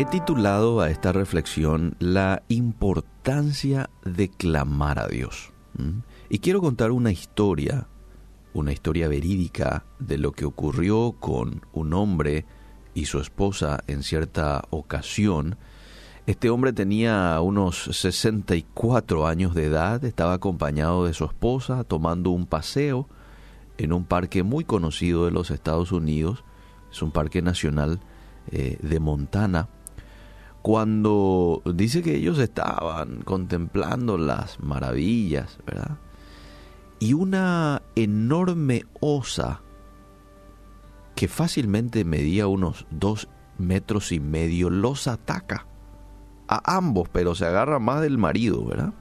He titulado a esta reflexión La importancia de clamar a Dios. Y quiero contar una historia, una historia verídica de lo que ocurrió con un hombre y su esposa en cierta ocasión. Este hombre tenía unos 64 años de edad, estaba acompañado de su esposa tomando un paseo en un parque muy conocido de los Estados Unidos, es un parque nacional eh, de Montana cuando dice que ellos estaban contemplando las maravillas, ¿verdad? Y una enorme osa que fácilmente medía unos dos metros y medio los ataca a ambos, pero se agarra más del marido, ¿verdad?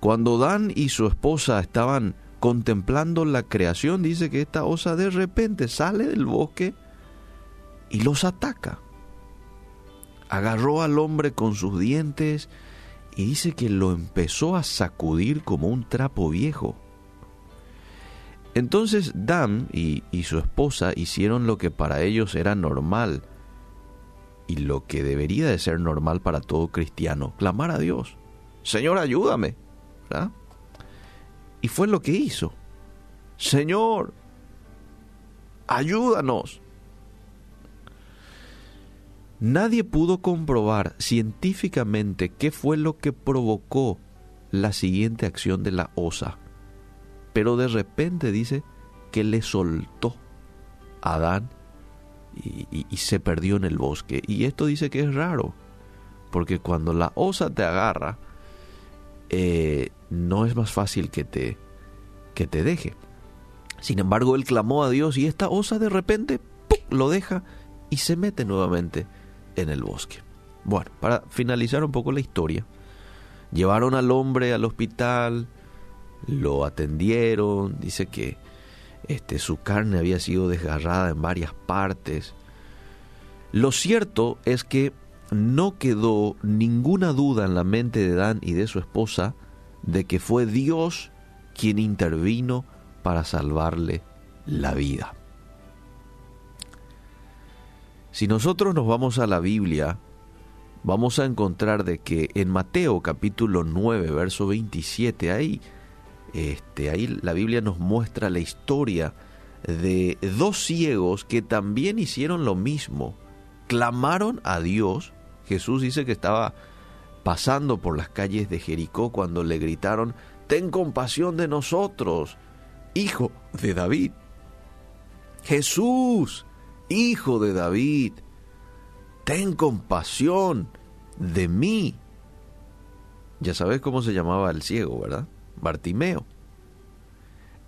Cuando Dan y su esposa estaban contemplando la creación, dice que esta osa de repente sale del bosque y los ataca agarró al hombre con sus dientes y dice que lo empezó a sacudir como un trapo viejo. Entonces Dan y, su esposa hicieron lo que para ellos era normal y lo que debería de ser normal para todo cristiano, clamar a Dios. Señor, ayúdame. Y fue lo que hizo. Señor, ayúdanos. Nadie pudo comprobar científicamente qué fue lo que provocó la siguiente acción de la osa, pero de repente dice que le soltó a Adán y, se perdió en el bosque. Y esto dice que es raro, porque cuando la osa te agarra, eh, no es más fácil que te, que te deje. Sin embargo, él clamó a Dios y esta osa de repente lo deja y se mete nuevamente en el bosque. Bueno, para finalizar un poco la historia, llevaron al hombre al hospital, lo atendieron, dice que este, su carne había sido desgarrada en varias partes. Lo cierto es que no quedó ninguna duda en la mente de Dan y de su esposa de que fue Dios quien intervino para salvarle la vida. Si nosotros nos vamos a la Biblia, vamos a encontrar de que en Mateo capítulo 9, verso 27, ahí, este, ahí la Biblia nos muestra la historia de dos ciegos que también hicieron lo mismo. Clamaron a Dios. Jesús dice que estaba pasando por las calles de Jericó cuando le gritaron, Ten compasión de nosotros, hijo de David. Jesús, Hijo de David, ten compasión de mí. Ya sabes cómo se llamaba el ciego, ¿verdad? Bartimeo.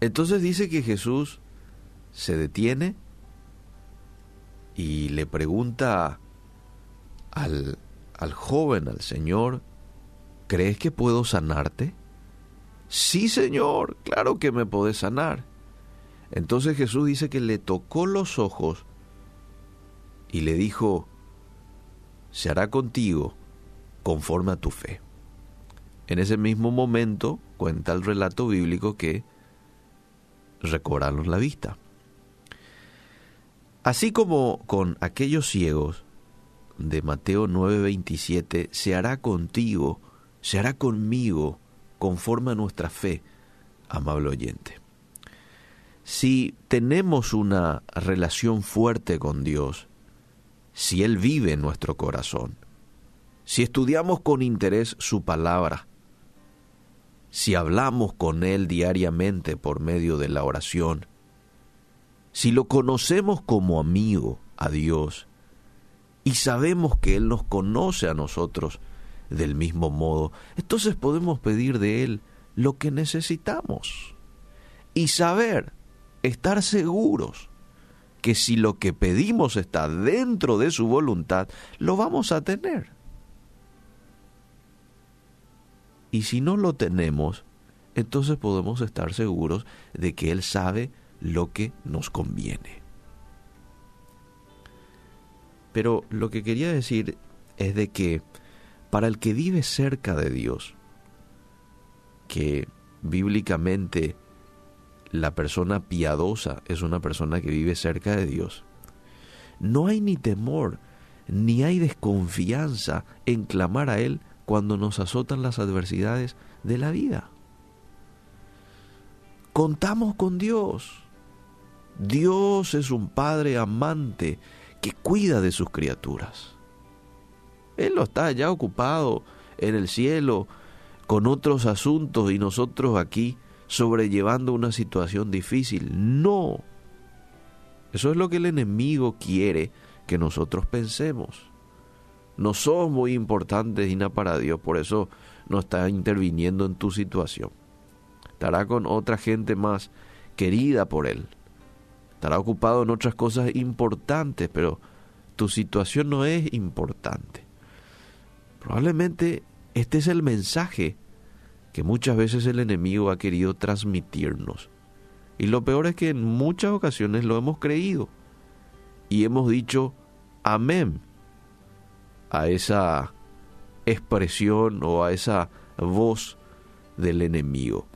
Entonces dice que Jesús se detiene y le pregunta al, al joven, al Señor, ¿crees que puedo sanarte? Sí, Señor, claro que me podés sanar. Entonces Jesús dice que le tocó los ojos y le dijo, se hará contigo conforme a tu fe. En ese mismo momento cuenta el relato bíblico que recobraron la vista. Así como con aquellos ciegos de Mateo 9:27, se hará contigo, se hará conmigo conforme a nuestra fe, amable oyente. Si tenemos una relación fuerte con Dios, si Él vive en nuestro corazón, si estudiamos con interés su palabra, si hablamos con Él diariamente por medio de la oración, si lo conocemos como amigo a Dios. Y sabemos que Él nos conoce a nosotros del mismo modo, entonces podemos pedir de Él lo que necesitamos. Y saber, estar seguros que si lo que pedimos está dentro de su voluntad, lo vamos a tener. Y si no lo tenemos, entonces podemos estar seguros de que Él sabe lo que nos conviene. Pero lo que quería decir es de que para el que vive cerca de Dios, que bíblicamente la persona piadosa es una persona que vive cerca de Dios. No hay ni temor ni hay desconfianza en clamar a Él cuando nos azotan las adversidades de la vida. Contamos con Dios. Dios es un Padre amante que cuida de sus criaturas. Él no está ya ocupado en el cielo con otros asuntos y nosotros aquí sobrellevando una situación difícil. No. Eso es lo que el enemigo quiere que nosotros pensemos. No somos muy importantes, Dina, para Dios, por eso no está interviniendo en tu situación. Estará con otra gente más querida por Él. Estará ocupado en otras cosas importantes, pero tu situación no es importante. Probablemente este es el mensaje que muchas veces el enemigo ha querido transmitirnos. Y lo peor es que en muchas ocasiones lo hemos creído y hemos dicho amén a esa expresión o a esa voz del enemigo.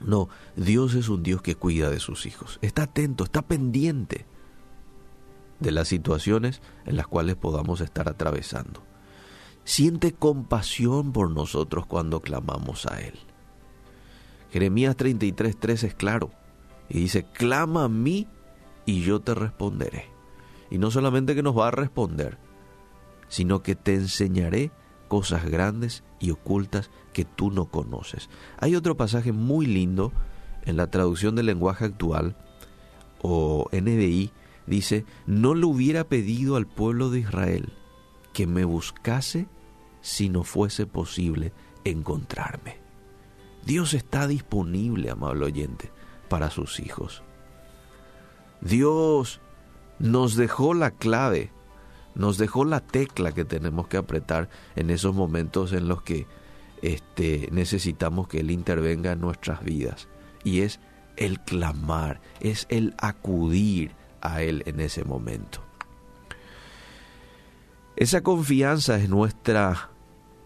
No, Dios es un Dios que cuida de sus hijos. Está atento, está pendiente de las situaciones en las cuales podamos estar atravesando. Siente compasión por nosotros cuando clamamos a Él. Jeremías 33:3 es claro y dice, clama a mí y yo te responderé. Y no solamente que nos va a responder, sino que te enseñaré cosas grandes y ocultas que tú no conoces. Hay otro pasaje muy lindo en la traducción del lenguaje actual o NBI, dice, no le hubiera pedido al pueblo de Israel que me buscase si no fuese posible encontrarme. Dios está disponible, amable oyente, para sus hijos. Dios nos dejó la clave nos dejó la tecla que tenemos que apretar en esos momentos en los que este, necesitamos que Él intervenga en nuestras vidas. Y es el clamar, es el acudir a Él en ese momento. Esa confianza es nuestra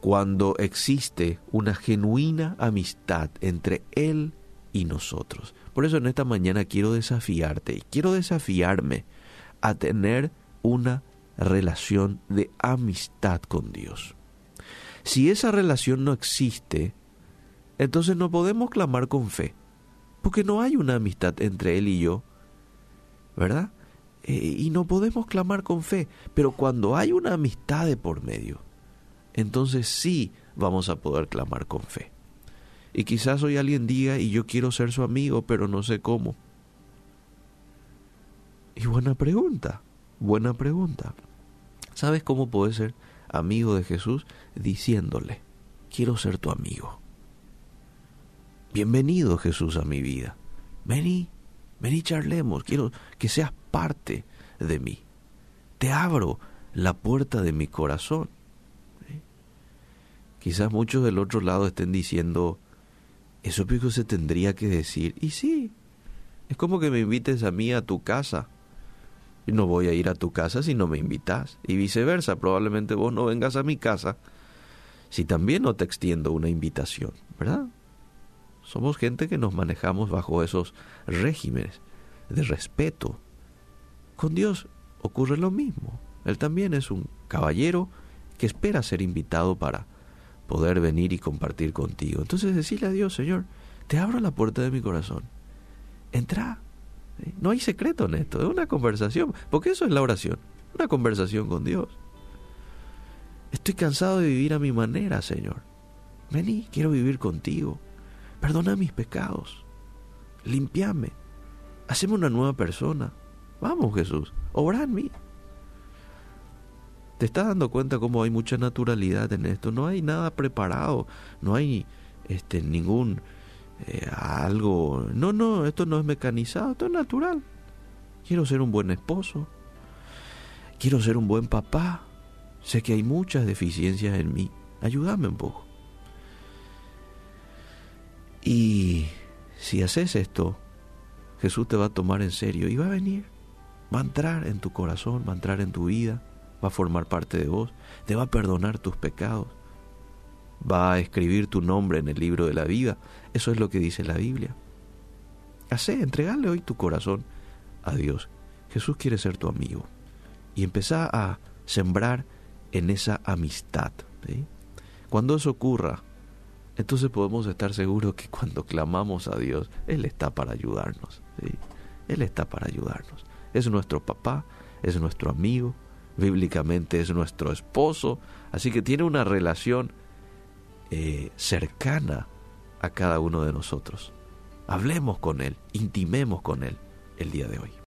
cuando existe una genuina amistad entre Él y nosotros. Por eso en esta mañana quiero desafiarte y quiero desafiarme a tener una relación de amistad con Dios. Si esa relación no existe, entonces no podemos clamar con fe, porque no hay una amistad entre Él y yo, ¿verdad? Eh, y no podemos clamar con fe, pero cuando hay una amistad de por medio, entonces sí vamos a poder clamar con fe. Y quizás hoy alguien diga, y yo quiero ser su amigo, pero no sé cómo. Y buena pregunta, buena pregunta. ¿Sabes cómo puedes ser amigo de Jesús? Diciéndole, quiero ser tu amigo. Bienvenido Jesús a mi vida. Vení, vení charlemos, quiero que seas parte de mí. Te abro la puerta de mi corazón. Quizás muchos del otro lado estén diciendo, eso que se tendría que decir. Y sí, es como que me invites a mí a tu casa no voy a ir a tu casa si no me invitas. Y viceversa, probablemente vos no vengas a mi casa si también no te extiendo una invitación, ¿verdad? Somos gente que nos manejamos bajo esos regímenes de respeto. Con Dios ocurre lo mismo. Él también es un caballero que espera ser invitado para poder venir y compartir contigo. Entonces decirle a Dios, Señor, te abro la puerta de mi corazón. Entra, no hay secreto en esto, es una conversación, porque eso es la oración, una conversación con Dios. Estoy cansado de vivir a mi manera, Señor. Vení, quiero vivir contigo. Perdona mis pecados. Limpiame. Haceme una nueva persona. Vamos, Jesús, obra en mí. ¿Te estás dando cuenta cómo hay mucha naturalidad en esto? No hay nada preparado, no hay este, ningún eh, algo. No, no, esto no es mecanizado, esto es natural. Quiero ser un buen esposo. Quiero ser un buen papá. Sé que hay muchas deficiencias en mí. Ayúdame un poco. Y si haces esto, Jesús te va a tomar en serio y va a venir. Va a entrar en tu corazón, va a entrar en tu vida, va a formar parte de vos, te va a perdonar tus pecados va a escribir tu nombre en el libro de la vida. Eso es lo que dice la Biblia. Hacé, entregarle hoy tu corazón a Dios. Jesús quiere ser tu amigo. Y empezá a sembrar en esa amistad. Cuando eso ocurra, entonces podemos estar seguros que cuando clamamos a Dios, Él está para ayudarnos. Él está para ayudarnos. Es nuestro papá, es nuestro amigo, bíblicamente es nuestro esposo, así que tiene una relación eh, cercana a cada uno de nosotros. Hablemos con Él, intimemos con Él el día de hoy.